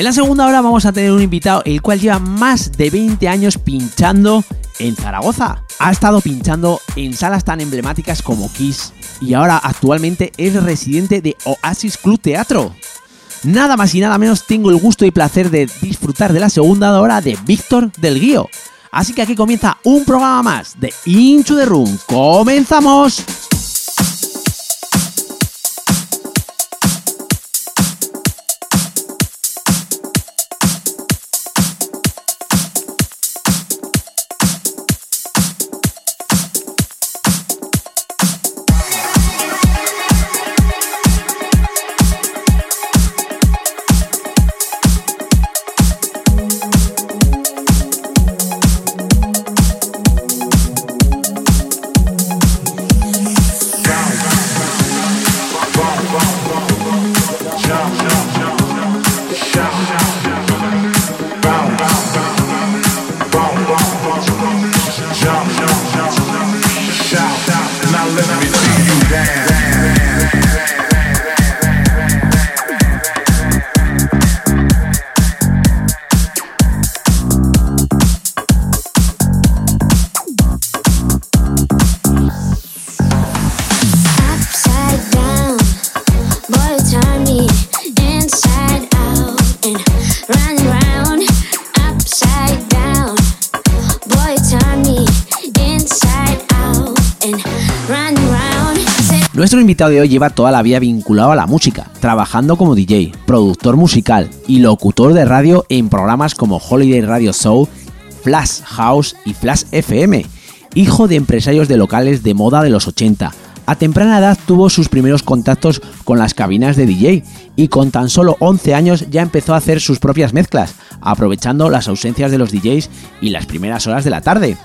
En la segunda hora vamos a tener un invitado el cual lleva más de 20 años pinchando en Zaragoza. Ha estado pinchando en salas tan emblemáticas como Kiss y ahora actualmente es residente de Oasis Club Teatro. Nada más y nada menos tengo el gusto y placer de disfrutar de la segunda hora de Víctor del Guío. Así que aquí comienza un programa más de Into the Room. ¡Comenzamos! De hoy lleva toda la vida vinculado a la música, trabajando como DJ, productor musical y locutor de radio en programas como Holiday Radio Show, Flash House y Flash FM. Hijo de empresarios de locales de moda de los 80, a temprana edad tuvo sus primeros contactos con las cabinas de DJ y con tan solo 11 años ya empezó a hacer sus propias mezclas, aprovechando las ausencias de los DJs y las primeras horas de la tarde.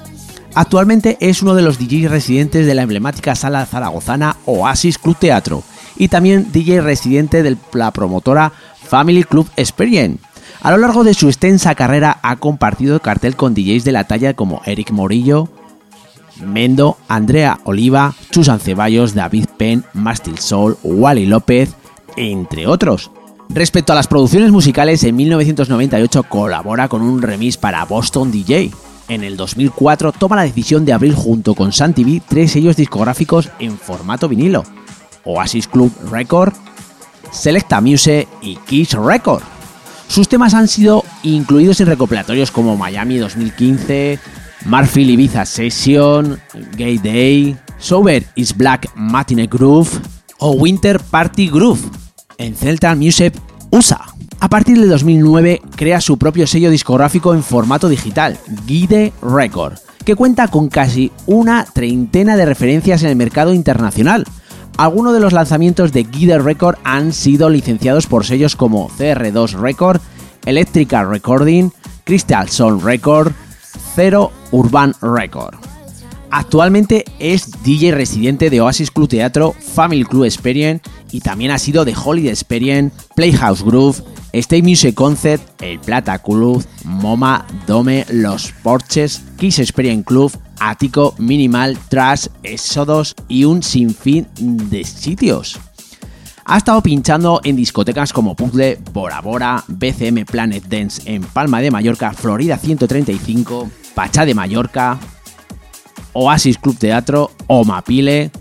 Actualmente es uno de los DJs residentes de la emblemática sala zaragozana Oasis Club Teatro y también DJ residente de la promotora Family Club Experience. A lo largo de su extensa carrera ha compartido cartel con DJs de la talla como Eric Morillo, Mendo, Andrea Oliva, Susan Ceballos, David Penn, Mastil Soul, Wally López, entre otros. Respecto a las producciones musicales, en 1998 colabora con un remix para Boston DJ, en el 2004 toma la decisión de abrir junto con Sun TV tres sellos discográficos en formato vinilo: Oasis Club Record, Selecta Music y Kiss Record. Sus temas han sido incluidos en recopilatorios como Miami 2015, Marfil Ibiza Session, Gay Day, Sober is Black Matinee Groove o Winter Party Groove en Central Music USA. A partir de 2009 crea su propio sello discográfico en formato digital, Guide Record, que cuenta con casi una treintena de referencias en el mercado internacional. Algunos de los lanzamientos de Guide Record han sido licenciados por sellos como CR2 Record, Electrical Recording, Crystal Sound Record, Zero Urban Record. Actualmente es DJ residente de Oasis Club Teatro, Family Club Experience y también ha sido de Holiday Experience, Playhouse Groove, State Music Concert, El Plata Club, MoMA, Dome, Los Porches, Kiss Experience Club, Ático, Minimal, Trash, Exodos y un sinfín de sitios. Ha estado pinchando en discotecas como Puzzle, Bora Bora, BCM Planet Dance en Palma de Mallorca, Florida 135, Pachá de Mallorca, Oasis Club Teatro, Omapile,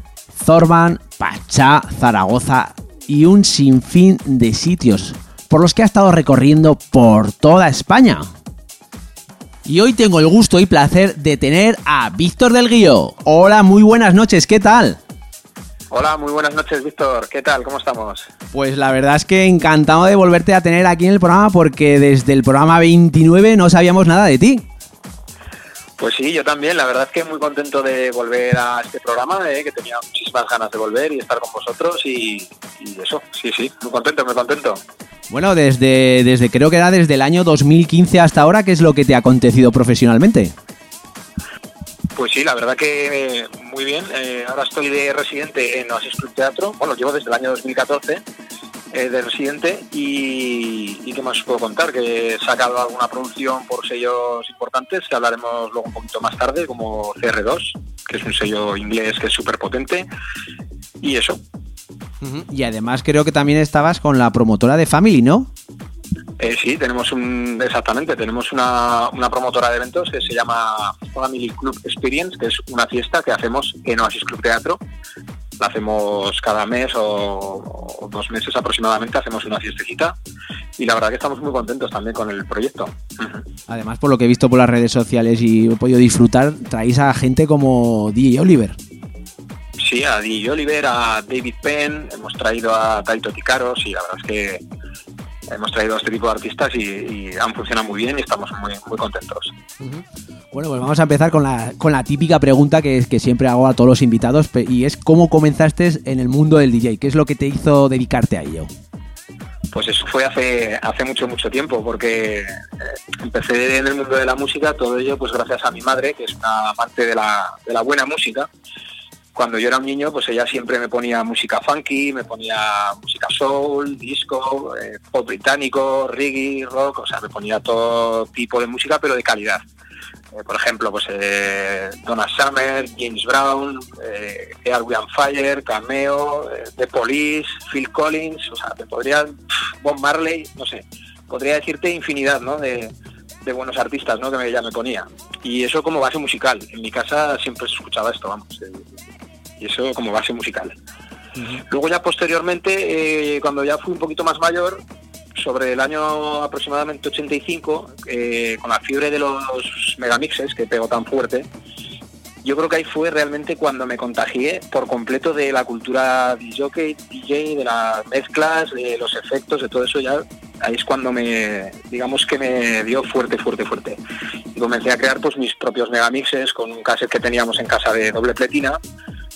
Zorban, Pachá, Zaragoza y un sinfín de sitios por los que ha estado recorriendo por toda España. Y hoy tengo el gusto y placer de tener a Víctor del Guío. Hola, muy buenas noches, ¿qué tal? Hola, muy buenas noches, Víctor. ¿Qué tal? ¿Cómo estamos? Pues la verdad es que encantado de volverte a tener aquí en el programa porque desde el programa 29 no sabíamos nada de ti. Pues sí, yo también. La verdad es que muy contento de volver a este programa, eh, que tenía muchísimas ganas de volver y estar con vosotros y, y, eso, sí, sí, muy contento, muy contento. Bueno, desde, desde creo que era desde el año 2015 hasta ahora, ¿qué es lo que te ha acontecido profesionalmente? Pues sí, la verdad que muy bien. Eh, ahora estoy de residente en Oasis Club Teatro. Bueno, llevo desde el año 2014 eh, de residente y, y, qué más puedo contar que he sacado alguna producción por sellos importantes que hablaremos luego un poquito más tarde como CR2 que es un sello inglés que es súper potente y eso y además creo que también estabas con la promotora de Family ¿no? Eh, sí, tenemos un, exactamente, tenemos una, una, promotora de eventos que se llama Family Club Experience, que es una fiesta que hacemos en Oasis Club Teatro. La hacemos cada mes o, dos meses aproximadamente, hacemos una fiestecita y la verdad que estamos muy contentos también con el proyecto. Además, por lo que he visto por las redes sociales y he podido disfrutar, traéis a gente como DJ Oliver. Sí, a DJ Oliver, a David Penn, hemos traído a Taito Ticaros y la verdad es que hemos traído a este tipo de artistas y, han funcionado muy bien y estamos muy, muy contentos. Bueno, pues vamos a empezar con la, con la típica pregunta que, que siempre hago a todos los invitados y es ¿cómo comenzaste en el mundo del DJ? ¿Qué es lo que te hizo dedicarte a ello? Pues eso fue hace, hace mucho, mucho tiempo, porque eh, empecé en el mundo de la música, todo ello pues gracias a mi madre, que es una amante de la, de la buena música, cuando yo era un niño, pues ella siempre me ponía música funky, me ponía música soul, disco, eh, pop británico, reggae, rock, o sea, me ponía todo tipo de música, pero de calidad. Eh, por ejemplo, pues eh, Donna Summer, James Brown, eh, Air Fire, Cameo, The Police, Phil Collins, o sea, te podría, Bob Marley, no sé, podría decirte infinidad, ¿no? De, buenos artistas, ¿no? Que ella me ponía. Y eso como base musical. En mi casa siempre se escuchaba esto, vamos y eso como base musical. Luego ya posteriormente, eh, cuando ya fui un poquito más mayor, sobre el año aproximadamente 85, eh, con la fiebre de los megamixes que pegó tan fuerte, yo creo que ahí fue realmente cuando me contagié por completo de la cultura DJ, DJ, de las mezclas, de los efectos, de todo eso ya. Ahí es cuando me, digamos que me dio fuerte, fuerte, fuerte. Y comencé a crear pues mis propios megamixes con un cassette que teníamos en casa de doble pletina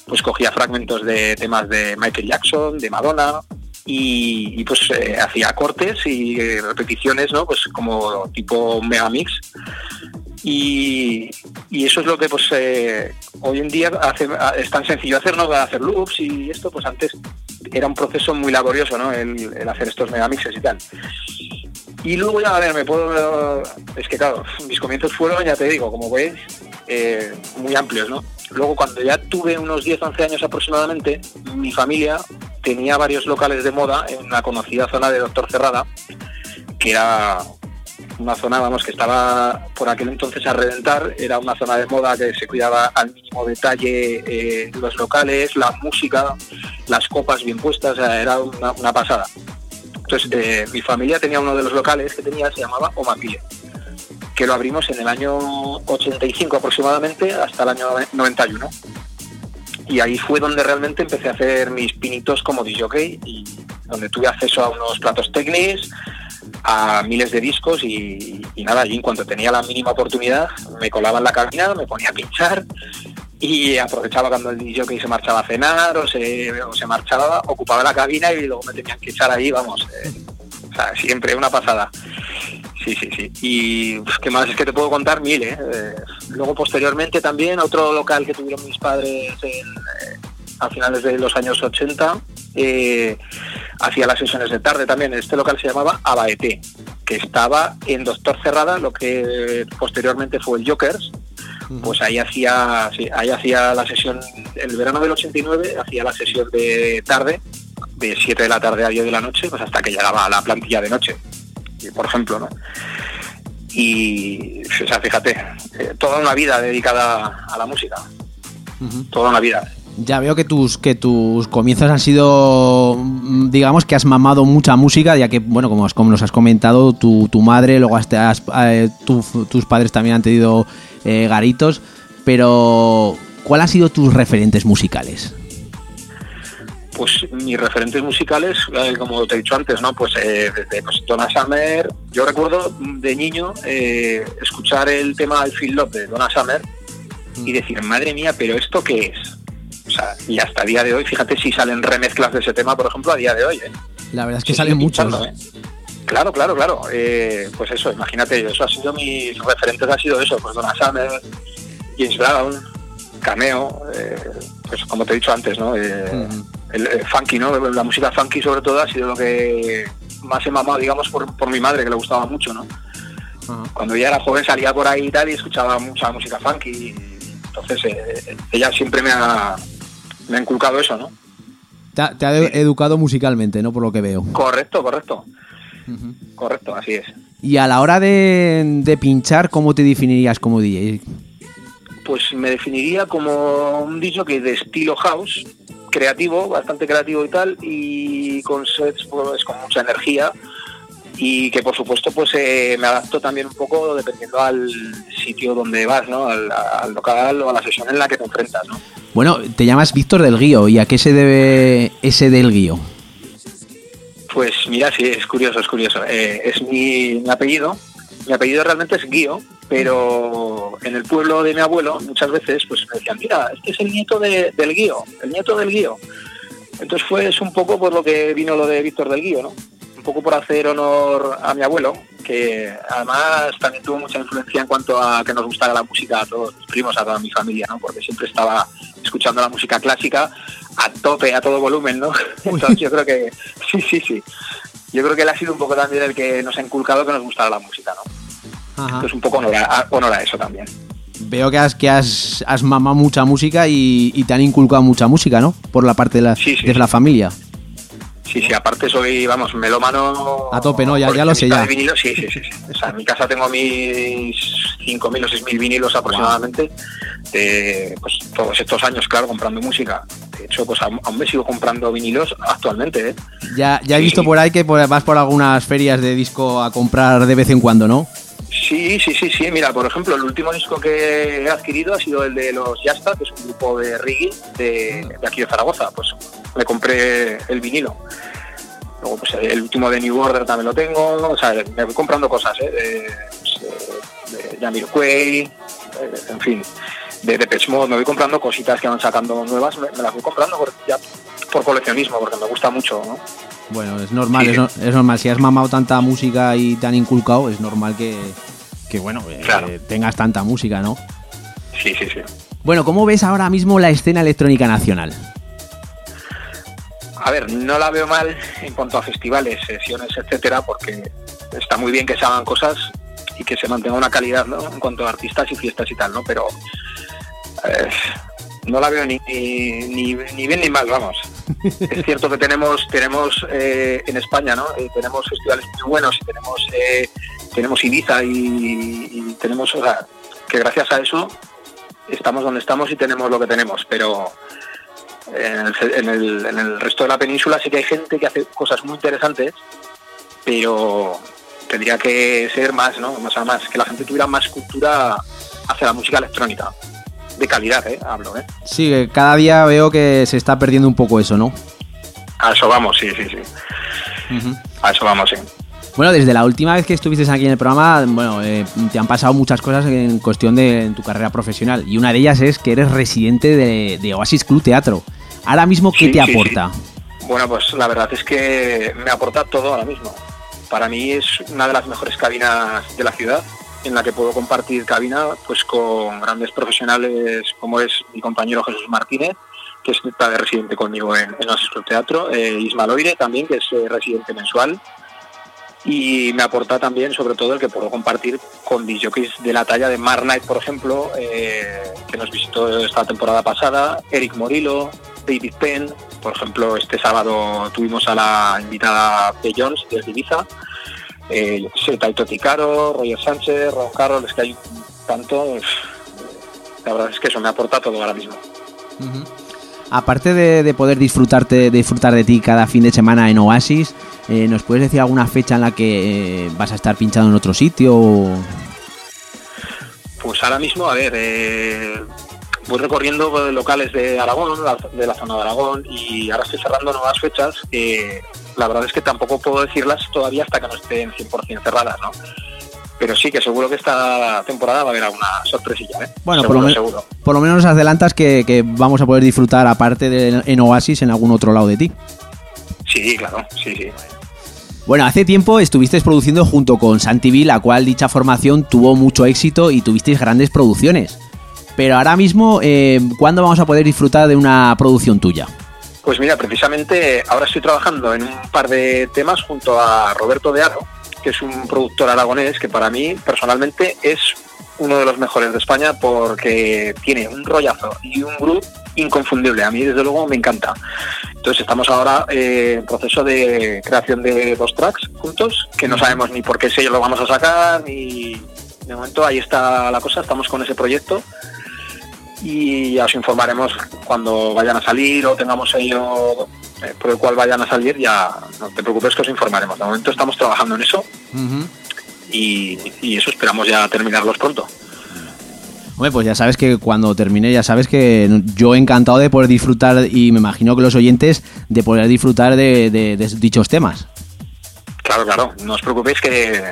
pues cogía fragmentos de temas de Michael Jackson, de Madonna, y, pues eh, hacía cortes y repeticiones, ¿no? Pues como tipo megamix. Y, y eso es lo que pues eh, hoy en día es tan sencillo hacer, ¿no? Hacer loops y esto, pues antes era un proceso muy laborioso, ¿no? El, el hacer estos megamixes y tal. Y luego ya, a ver, me puedo... Es que claro, mis comienzos fueron, ya te digo, como veis, eh, muy amplios, ¿no? Luego, cuando ya tuve unos 10, 11 años aproximadamente, mi familia tenía varios locales de moda en la conocida zona de Doctor Cerrada, que era una zona, vamos, que estaba por aquel entonces a reventar, era una zona de moda que se cuidaba al mínimo detalle eh, los locales, la música, las copas bien puestas, era una, pasada. Entonces, eh, mi familia tenía uno de los locales que tenía, se llamaba Omapile que lo abrimos en el año 85 aproximadamente hasta el año 91. Y ahí fue donde realmente empecé a hacer mis pinitos como DJ y donde tuve acceso a unos platos técnicos, a miles de discos y, nada, allí en cuanto tenía la mínima oportunidad me colaba en la cabina, me ponía a pinchar y aprovechaba cuando el DJ se marchaba a cenar o se, marchaba, ocupaba la cabina y luego me tenían que echar ahí, vamos, eh, siempre una pasada. Sí, sí, sí. Y qué más es que te puedo contar mil, ¿eh? ¿eh? luego posteriormente también otro local que tuvieron mis padres eh, a finales de los años 80 eh, hacía las sesiones de tarde también. Este local se llamaba Abaete, que estaba en Doctor Cerrada, lo que posteriormente fue el Jokers. Pues ahí hacía, sí, ahí hacía la sesión, el verano del 89 hacía la sesión de tarde, de 7 de la tarde a 10 de la noche, pues hasta que llegaba a la plantilla de noche por ejemplo, ¿no? Y, o sea, fíjate, eh, toda una vida dedicada a la música, toda una vida. Ya veo que tus que tus comienzos han sido, mm, digamos que has mamado mucha música, ya que, bueno, como, como nos has comentado, tu, tu madre, luego hasta eh, tus padres también han tenido eh, garitos, pero ¿cuáles han sido tus referentes musicales? Pues mis referentes musicales, eh, como te he dicho antes, ¿no? Pues eh, desde pues, Donna Summer, yo recuerdo de niño eh, escuchar el tema I Feel Love de Donna Summer y decir, madre mía, pero ¿esto qué es? O sea, y hasta el día de hoy, fíjate si salen remezclas de ese tema, por ejemplo, a día de hoy. ¿eh? La verdad es que salen muchos. Claro, claro, claro. pues eso, imagínate, eso ha sido mis referentes, ha sido eso, pues Donna Summer, James Brown, Cameo, pues como te he dicho antes, ¿no? El, funky, ¿no? La música funky sobre todo ha sido lo que más he mamado, digamos, por, por mi madre, que le gustaba mucho, ¿no? Cuando ella era joven salía por ahí y tal y escuchaba mucha música funky. entonces eh, ella siempre me ha, me ha inculcado eso, ¿no? Te ha, educado musicalmente, ¿no? Por lo que veo. Correcto, correcto. Correcto, así es. Y a la hora de, pinchar, ¿cómo te definirías como DJ? Pues me definiría como un dicho que de estilo house, creativo, bastante creativo y tal, y con sets pues, con mucha energía y que por supuesto pues eh, me adapto también un poco dependiendo al sitio donde vas, ¿no? Al, local o a la sesión en la que te enfrentas, ¿no? Bueno, te llamas Víctor del Guío, ¿y a qué se debe ese del Guío? Pues mira, sí, es curioso, es curioso. Eh, es mi, apellido, mi apellido realmente es Guío, pero en el pueblo de mi abuelo muchas veces pues me decían, mira, este es el nieto del Guío, el nieto del Guío. Entonces fue es un poco por lo que vino lo de Víctor del Guío, ¿no? Un poco por hacer honor a mi abuelo, que además también tuvo mucha influencia en cuanto a que nos gustara la música a todos mis primos, a toda mi familia, ¿no? Porque siempre estaba escuchando la música clásica a tope, a todo volumen, ¿no? Entonces yo creo que sí, sí, sí. Yo creo que él ha sido un poco también el que nos ha inculcado que nos gustara la música, ¿no? Entonces un poco honor a, eso también. Veo que has, que has, has mamado mucha música y, te han inculcado mucha música, ¿no? Por la parte de la, de la familia. Sí, sí, aparte soy, vamos, melómano... A tope, ¿no? Ya, ya lo sé, ya. sí, sí, sí, sí. O sea, en mi casa tengo mis 5.000 o 6.000 vinilos aproximadamente de pues, todos estos años, claro, comprando música. De hecho, pues aún me sigo comprando vinilos actualmente, ¿eh? Ya, ya he visto por ahí que vas por algunas ferias de disco a comprar de vez en cuando, ¿no? Sí, sí, sí, sí. Mira, por ejemplo, el último disco que he adquirido ha sido el de los Yasta, que es un grupo de reggae de, aquí de Zaragoza. Pues me compré el vinilo. Luego, pues el último de New Order también lo tengo. O sea, me voy comprando cosas, ¿eh? De, pues, de, eh, en fin, de Depeche Mode. Me voy comprando cositas que van sacando nuevas. Me, las voy comprando por, ya por coleccionismo, porque me gusta mucho, ¿no? Bueno, es normal, es, normal. Si has mamado tanta música y te han inculcado, es normal que, que bueno, eh, tengas tanta música, ¿no? Sí, sí, sí. Bueno, ¿cómo ves ahora mismo la escena electrónica nacional? A ver, no la veo mal en cuanto a festivales, sesiones, etcétera, porque está muy bien que se hagan cosas y que se mantenga una calidad, ¿no? En cuanto a artistas y fiestas y tal, ¿no? Pero eh, no la veo ni, ni, ni, bien ni mal, vamos. es cierto que tenemos tenemos eh, en España, ¿no? Eh, tenemos festivales muy buenos y tenemos tenemos Ibiza y, tenemos, o sea, que gracias a eso estamos donde estamos y tenemos lo que tenemos, pero en el, resto de la península sí que hay gente que hace cosas muy interesantes, pero tendría que ser más, ¿no? Más, más que la gente tuviera más cultura hacia la música electrónica. De calidad, ¿eh? Hablo, ¿eh? Sí, cada día veo que se está perdiendo un poco eso, ¿no? A eso vamos, sí, sí, sí. A eso vamos, sí. Bueno, desde la última vez que estuviste aquí en el programa, bueno, eh, te han pasado muchas cosas en cuestión de tu carrera profesional. Y una de ellas es que eres residente de Oasis Club Teatro. Ahora mismo, ¿qué te aporta? Bueno, pues la verdad es que me aporta todo ahora mismo. Para mí es una de las mejores cabinas de la ciudad en la que puedo compartir cabina pues con grandes profesionales como es mi compañero Jesús Martínez, que está de residente conmigo en, en el Teatro, eh, Isma Loire también, que es eh, residente mensual, y me aporta también sobre todo el que puedo compartir con DJs de la talla de Mar Knight, por ejemplo, eh, que nos visitó esta temporada pasada, Eric Morillo, David Penn, por ejemplo, este sábado tuvimos a la invitada de Jones de Ibiza, eh, Taito Ticaro, Roger Sánchez, Ron Carroll, es que hay tanto, la verdad es que eso me aporta todo ahora mismo. Aparte de, poder disfrutarte, disfrutar de ti cada fin de semana en Oasis, eh, ¿nos puedes decir alguna fecha en la que eh, vas a estar pinchando en otro sitio? Pues ahora mismo, a ver, eh, voy recorriendo locales de Aragón, de la zona de Aragón, y ahora estoy cerrando nuevas fechas que la verdad es que tampoco puedo decirlas todavía hasta que no estén 100% cerradas, ¿no? Pero sí que seguro que esta temporada va a haber alguna sorpresilla, ¿eh? Bueno, por, lo por, lo menos nos adelantas que, vamos a poder disfrutar, aparte de en Oasis, en algún otro lado de ti. Sí, claro, sí, sí. Bueno, hace tiempo estuviste produciendo junto con Santi la cual dicha formación tuvo mucho éxito y tuvisteis grandes producciones. Pero ahora mismo, eh, ¿cuándo vamos a poder disfrutar de una producción tuya? Pues mira, precisamente ahora estoy trabajando en un par de temas junto a Roberto de Aro, que es un productor aragonés que para mí personalmente es uno de los mejores de España porque tiene un rollazo y un groove inconfundible. A mí desde luego me encanta. Entonces estamos ahora eh, en proceso de creación de dos tracks juntos, que no sabemos ni por qué sello lo vamos a sacar, ni de momento ahí está la cosa, estamos con ese proyecto y ya os informaremos cuando vayan a salir o tengamos sello eh, por el cual vayan a salir, ya no te preocupes que os informaremos. De momento estamos trabajando en eso y, y eso esperamos ya terminarlos pronto. Hombre, pues ya sabes que cuando termine, ya sabes que yo encantado de poder disfrutar y me imagino que los oyentes de poder disfrutar de, de- de dichos temas. Claro, claro, no os preocupéis que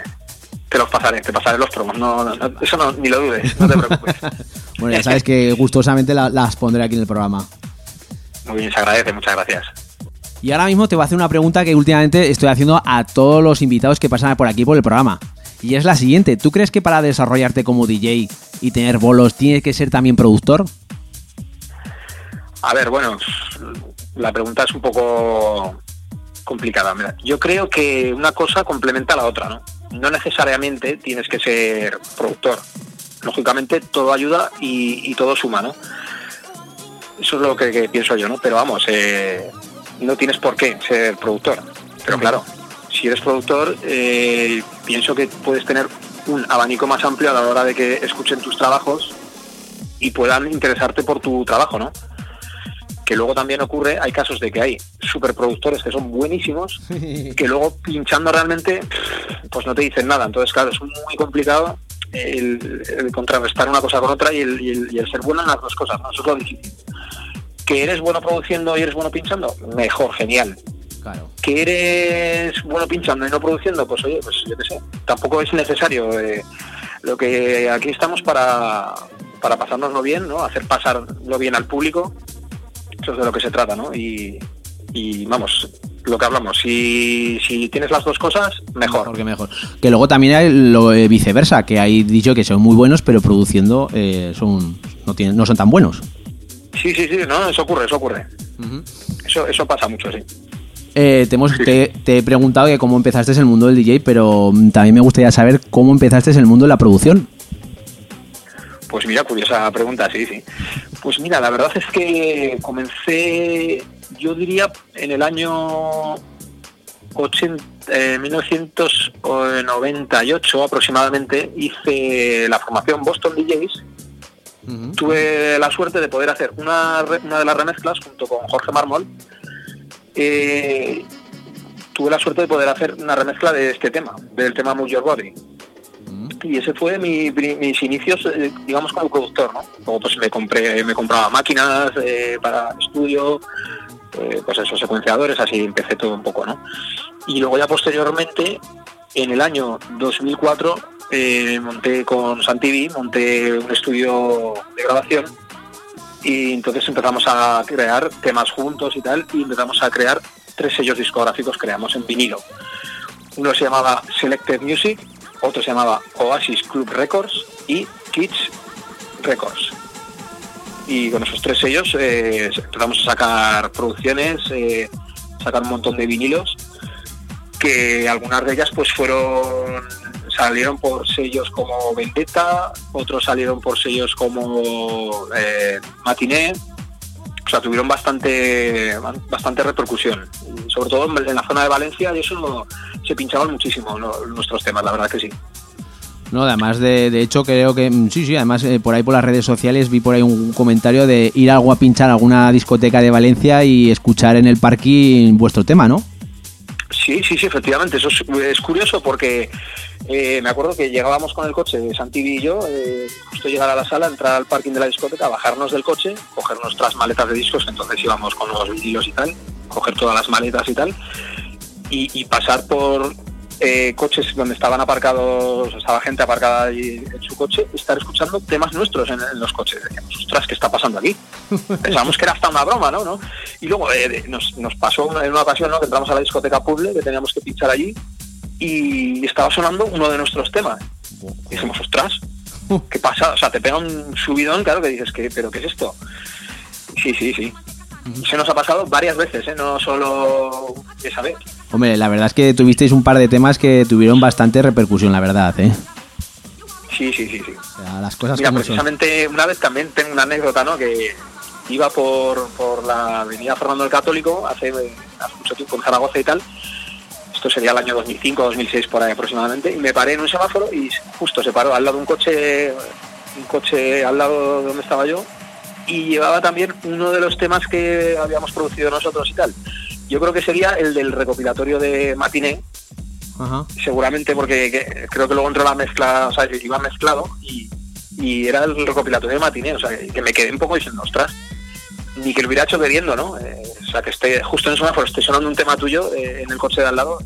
te los pasaré, te pasaré los promos, no, eso no, ni lo dudes, no te preocupes. Bueno, ya sabes que gustosamente la- las pondré aquí en el programa. Muy bien, se agradece, muchas gracias. Y ahora mismo te voy a hacer una pregunta que últimamente estoy haciendo a todos los invitados que pasan por aquí por el programa. Y es la siguiente, ¿tú crees que para desarrollarte como DJ y tener bolos tienes que ser también productor? A ver, bueno, la pregunta es un poco complicada. Mira, yo creo que una cosa complementa a la otra, ¿no? No necesariamente tienes que ser productor. Lógicamente todo ayuda y, todo suma, ¿no? Eso es lo que, que pienso yo, ¿no? Pero vamos, eh, no tienes por qué ser productor. Pero claro, si eres productor, eh, pienso que puedes tener un abanico más amplio a la hora de que escuchen tus trabajos y puedan interesarte por tu trabajo, ¿no? Que luego también ocurre, hay casos de que hay superproductores que son buenísimos, que luego pinchando realmente, pues no te dicen nada. Entonces, claro, es muy complicado el, el contrarrestar una cosa con otra y el, y el- y el ser bueno en las dos cosas, ¿no? Eso es lo difícil. Que eres bueno produciendo y eres bueno pinchando, mejor, genial. Claro. Que eres bueno pinchando y no produciendo, pues oye, pues yo qué sé. Tampoco es necesario. eh, lo que aquí estamos para, para pasárnoslo bien, ¿no? Hacer pasarlo bien al público. Eso es de lo que se trata, ¿no? Y, y vamos, lo que hablamos, si, si tienes las dos cosas, mejor. Mejor que mejor. Que luego también hay lo eh, viceversa, que hay dicho que son muy buenos, pero produciendo eh, son no tienen no son tan buenos. Sí, sí, sí, no, eso ocurre, eso ocurre. Eso, eso pasa mucho, sí. Eh, te, hemos- te- te he preguntado que cómo empezaste en el mundo del DJ, pero mm, también me gustaría saber cómo empezaste en el mundo de la producción. Pues mira, curiosa pregunta, sí, sí. Pues mira, la verdad es que comencé, yo diría, en el año 80, eh, 1998 aproximadamente, hice la formación Boston DJs. Tuve la suerte de poder hacer una, una de las remezclas junto con Jorge Mármol. Eh, tuve la suerte de poder hacer una remezcla de este tema, del tema Move Your Body y ese fue mis inicios eh, digamos como productor no luego pues me compré me compraba máquinas eh, para estudio eh, pues esos secuenciadores así empecé todo un poco no y luego ya posteriormente en el año 2004 eh, monté con Santivi monté un estudio de grabación y entonces empezamos a crear temas juntos y tal y empezamos a crear tres sellos discográficos creamos en vinilo. Uno se llamaba Selected Music, otro se llamaba Oasis Club Records y Kids Records. Y con esos tres sellos eh, empezamos a sacar producciones, eh, sacar un montón de vinilos, que algunas de ellas pues fueron salieron por sellos como Vendetta, otros salieron por sellos como eh, Matiné, o sea, tuvieron bastante bastante repercusión. Sobre todo en la zona de Valencia y eso se pinchaban muchísimo ¿no? nuestros temas, la verdad que sí. No, además de, de hecho creo que mm, sí, sí, además eh, por ahí por las redes sociales vi por ahí un comentario de ir algo a pinchar a alguna discoteca de Valencia y escuchar en el parking vuestro tema, ¿no? Sí, sí, sí, efectivamente. Eso es, es curioso porque eh, me acuerdo que llegábamos con el coche de Santivi y yo, eh, justo llegar a la sala, entrar al parking de la discoteca, bajarnos del coche, coger nuestras maletas de discos, que entonces íbamos con los vinilos y tal, coger todas las maletas y tal, y, y pasar por eh, coches donde estaban aparcados, estaba gente aparcada allí en su coche, estar escuchando temas nuestros en, en los coches. Decíamos, ostras, ¿qué está pasando aquí? Pensábamos que era hasta una broma, ¿no? ¿No? Y luego eh, nos, nos pasó en una ocasión ¿no? que entramos a la discoteca Puble, que teníamos que pinchar allí, y estaba sonando uno de nuestros temas. Y dijimos, ostras, ¿qué pasa? O sea, te pega un subidón, claro, que dices, ¿qué, ¿pero qué es esto? Sí, sí, sí. Se nos ha pasado varias veces, ¿eh? no solo esa vez. Hombre, la verdad es que tuvisteis un par de temas que tuvieron bastante repercusión, la verdad, ¿eh? Sí, sí, sí, sí. O sea, las cosas Mira, como son. precisamente una vez también tengo una anécdota, ¿no? Que, iba por, por la avenida Fernando el Católico hace, hace mucho tiempo en Zaragoza y tal. Esto sería el año 2005 2006 por ahí aproximadamente. Y me paré en un semáforo y justo se paró al lado de un coche, un coche al lado de donde estaba yo y llevaba también uno de los temas que habíamos producido nosotros y tal. Yo creo que sería el del recopilatorio de Matiné, seguramente porque que- creo que luego entró la mezcla, o sea, iba mezclado y, y era el recopilatorio de Matiné, o sea, que me quedé un poco diciendo, ostras, ni que lo hubiera hecho bebiendo, ¿no? Eh, o sea, que esté justo en el semáforo, esté sonando un tema tuyo eh, en el coche de al lado,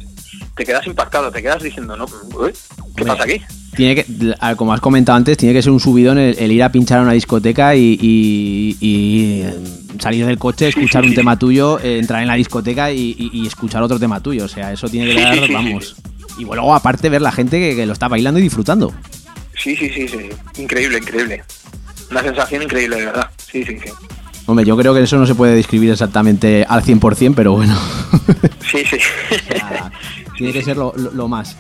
te quedas impactado, te quedas diciendo, no, uy, ¿qué pasa aquí? Tiene que, como has comentado antes, tiene que ser un subidón el, el ir a pinchar a una discoteca y, y- y, salir del coche, escuchar un tema tuyo, eh, entrar en la discoteca y, escuchar otro tema tuyo. O sea, eso tiene que dar, vamos. Y luego, aparte, ver la gente que, que lo está bailando y disfrutando. Sí, sí, sí, sí, increíble, increíble. Una sensación increíble, de verdad. Sí, sí, sí. Hombre, yo creo que eso no se puede describir exactamente al 100%, pero bueno. Sí, sí. O sea, tiene que ser lo, lo- lo más.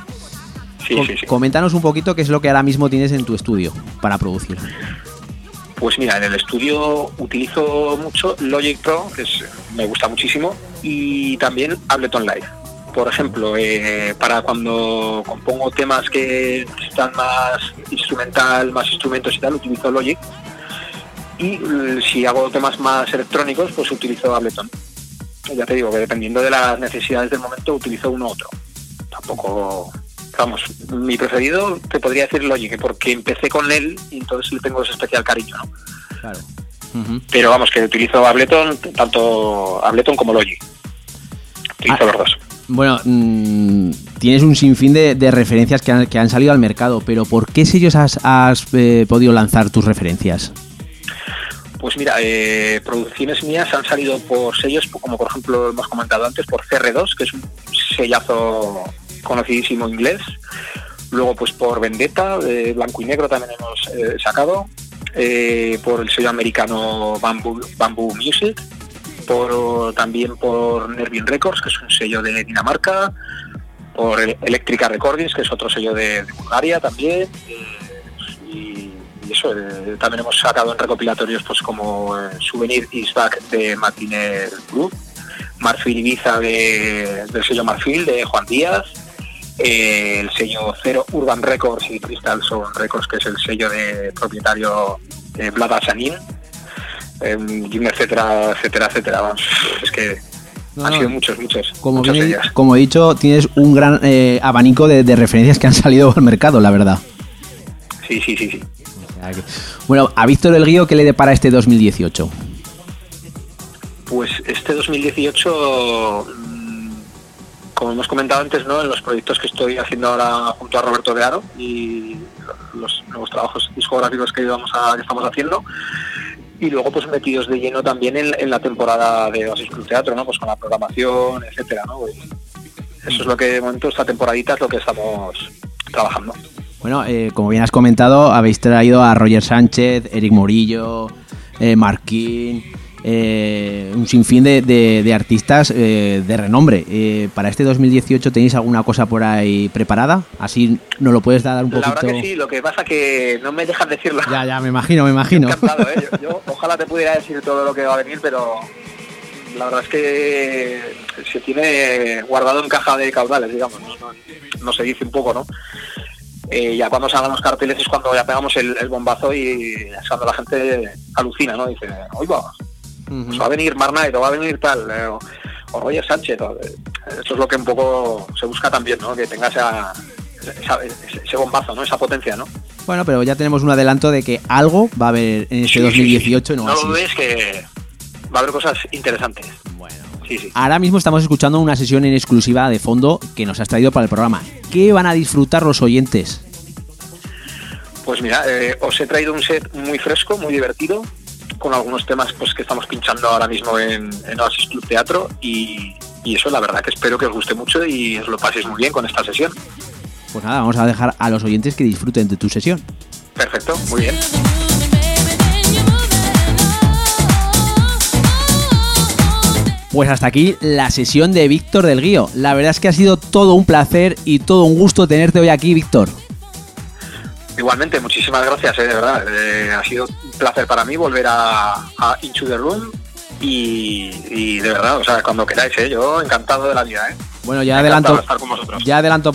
sí, Com- sí, sí. Coméntanos un poquito qué es lo que ahora mismo tienes en tu estudio para producir. Pues mira, en el estudio utilizo mucho Logic Pro, que es- me gusta muchísimo, y también Ableton Live. Por ejemplo, eh, para cuando compongo temas que necesitan más instrumental, más instrumentos y tal, utilizo Logic. Y eh, si hago temas más electrónicos, pues utilizo Ableton. Ya te digo que dependiendo de las necesidades del momento, utilizo uno u otro. Tampoco, vamos, mi preferido te podría decir Logic, porque empecé con él y entonces le tengo ese especial cariño, ¿no? Claro. Pero vamos, que utilizo Ableton, tanto Ableton como Logic. Utilizo Ah. los dos. Bueno, mm, tienes un sinfín de, de referencias que han, que han salido al mercado, pero ¿por qué sellos has, has, eh, podido lanzar tus referencias? Pues mira, eh, producciones mías han salido por sellos, como por ejemplo hemos comentado antes, por CR2, que es un sellazo conocidísimo inglés. Luego pues por Vendetta, de blanco y negro también hemos eh, sacado. Eh, por el sello americano Bamboo, Bamboo Music. Por, también por Nervin Records, que es un sello de Dinamarca. Por El- Electrica Recordings, que es otro sello de, de Bulgaria también. Y, eso, eh, también hemos sacado en recopilatorios pues como eh, Souvenir is Back de Martínez Group, Marfil Ibiza de- del sello Marfil de Juan Díaz, eh, el sello Cero Urban Records y Crystal Sound Records, que es el sello de propietario de Vlad Asanin, eh, y un etcétera, etcétera, etcétera. Vamos, es que No, han sido muchos, muchos, Como, bien- sellos. como he dicho, tienes un gran eh, abanico de, de referencias que han salido al mercado, la verdad. Sí, sí, sí, sí. Bueno, a Víctor El Guío, ¿qué le depara este 2018? Pues este 2018, mm, como hemos comentado antes, ¿no? en los proyectos que estoy haciendo ahora junto a Roberto de Aro y los nuevos trabajos discográficos que, íbamos a, que estamos haciendo, y luego pues metidos de lleno también en, la temporada de Oasis Club Teatro, ¿no? pues con la programación, etcétera, ¿no? Eso es lo que de momento esta temporadita es lo que estamos trabajando. Bueno, eh, como bien has comentado, habéis traído a Roger Sánchez, Eric Morillo, eh, Marquín, eh, un sinfín de, de- de artistas eh, de renombre. Eh, ¿Para este 2018 tenéis alguna cosa por ahí preparada? Así nos lo puedes dar un La poquito. verdad que sí, lo que pasa que no me dejan decirlo. Ya, ya, me imagino, me imagino. Encantado, ¿eh? yo, yo ojalá te pudiera decir todo lo que va a venir, pero la verdad es que se tiene guardado en caja de caudales, digamos, no, no, no se dice un poco, ¿no? Eh, ya cuando salgan los carteles es cuando ya pegamos el, el bombazo y es cuando la gente alucina, ¿no? Dice, oiga, pues va a venir Marnight o va a venir tal, eh, o, o Roger Sánchez. o, eh, eso es lo que un poco se busca también, ¿no? Que tenga esa, esa- ese bombazo, ¿no? Esa potencia, ¿no? Bueno, pero ya tenemos un adelanto de que algo va a haber en este Sí, sí, 2018 sí. en No Oasis. lo dudes que va a haber cosas interesantes. Bueno. Sí, sí. Ahora mismo estamos escuchando una sesión en exclusiva de fondo que nos has traído para el programa. ¿Qué van a disfrutar los oyentes? Pues mira, eh, os he traído un set muy fresco, muy divertido, con algunos temas pues que estamos pinchando ahora mismo en, en Oasis Club Teatro y, y eso la verdad que espero que os guste mucho y os lo paséis muy bien con esta sesión. Pues nada, vamos a dejar a los oyentes que disfruten de tu sesión. Perfecto, muy bien. Pues hasta aquí la sesión de Víctor del Guío. La verdad es que ha sido todo un placer y todo un gusto tenerte hoy aquí, Víctor. Igualmente, muchísimas gracias, eh, de verdad. Eh, ha sido un placer para mí volver a, Into the Room y, y de verdad, o sea, cuando queráis, ¿eh? yo encantado de la vida. ¿eh? Bueno, ya adelanto, ya adelanto,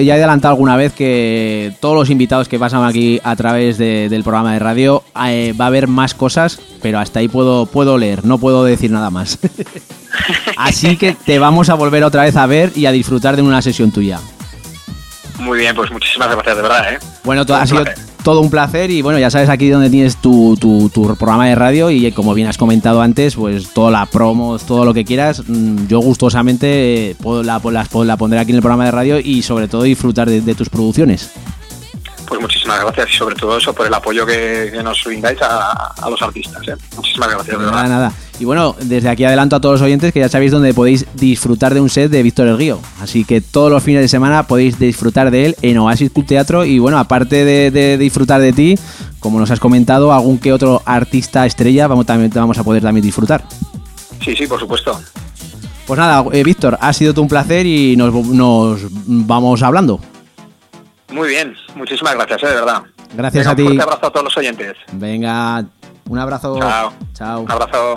ya adelanto alguna vez que todos los invitados que pasan aquí a través de, del programa de radio eh, va a haber más cosas, pero hasta ahí puedo puedo leer, no puedo decir nada más. Así que te vamos a volver otra vez a ver y a disfrutar de una sesión tuya. Muy bien, pues muchísimas gracias, de verdad. ¿eh? Bueno, ha sido todo un placer y bueno, ya sabes aquí donde tienes tu, tu, programa de radio y como bien has comentado antes, pues toda la promo, todo lo que quieras, mm, yo gustosamente eh, puedo, la, la, pondré aquí en el programa de radio y sobre todo disfrutar de tus producciones. Pues muchísimas gracias y sobre todo eso por el apoyo que, nos brindáis a, los artistas. ¿eh? Muchísimas gracias. De nada, nada. Y bueno, desde aquí adelanto a todos los oyentes que ya sabéis dónde podéis disfrutar de un set de Víctor El Río. Así que todos los fines de semana podéis disfrutar de él en Oasis Cult Teatro. Y bueno, aparte de, disfrutar de ti, como nos has comentado, algún que otro artista estrella vamos, también, vamos a poder también disfrutar. Sí, sí, por supuesto. Pues nada, eh, Víctor, ha sido todo un placer y nos, nos vamos hablando. Muy bien, muchísimas gracias, eh, de verdad. Gracias a ti. Un abrazo a todos los oyentes. Venga, un abrazo. Chao. Chao. Un abrazo.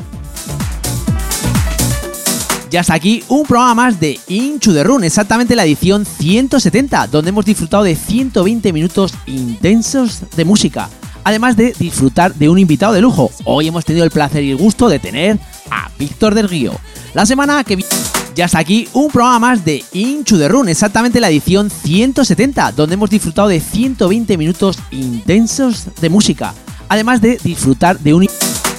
Ya está aquí un programa más de Inchu de Run, exactamente la edición 170, donde hemos disfrutado de 120 minutos intensos de música, además de disfrutar de un invitado de lujo. Hoy hemos tenido el placer y el gusto de tener a Víctor del Río. La semana que viene ya está aquí un programa más de Inchu de Run, exactamente la edición 170, donde hemos disfrutado de 120 minutos intensos de música, además de disfrutar de un...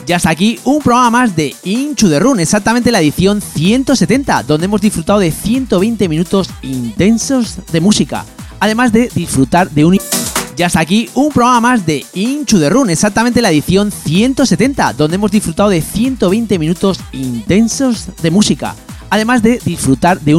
Ya está aquí un programa más de Inchu de Run, exactamente la edición 170, donde hemos disfrutado de 120 minutos intensos de música, además de disfrutar de un... Ya está aquí un programa más de Inchu de Run, exactamente la edición 170, donde hemos disfrutado de 120 minutos intensos de música, además de disfrutar de un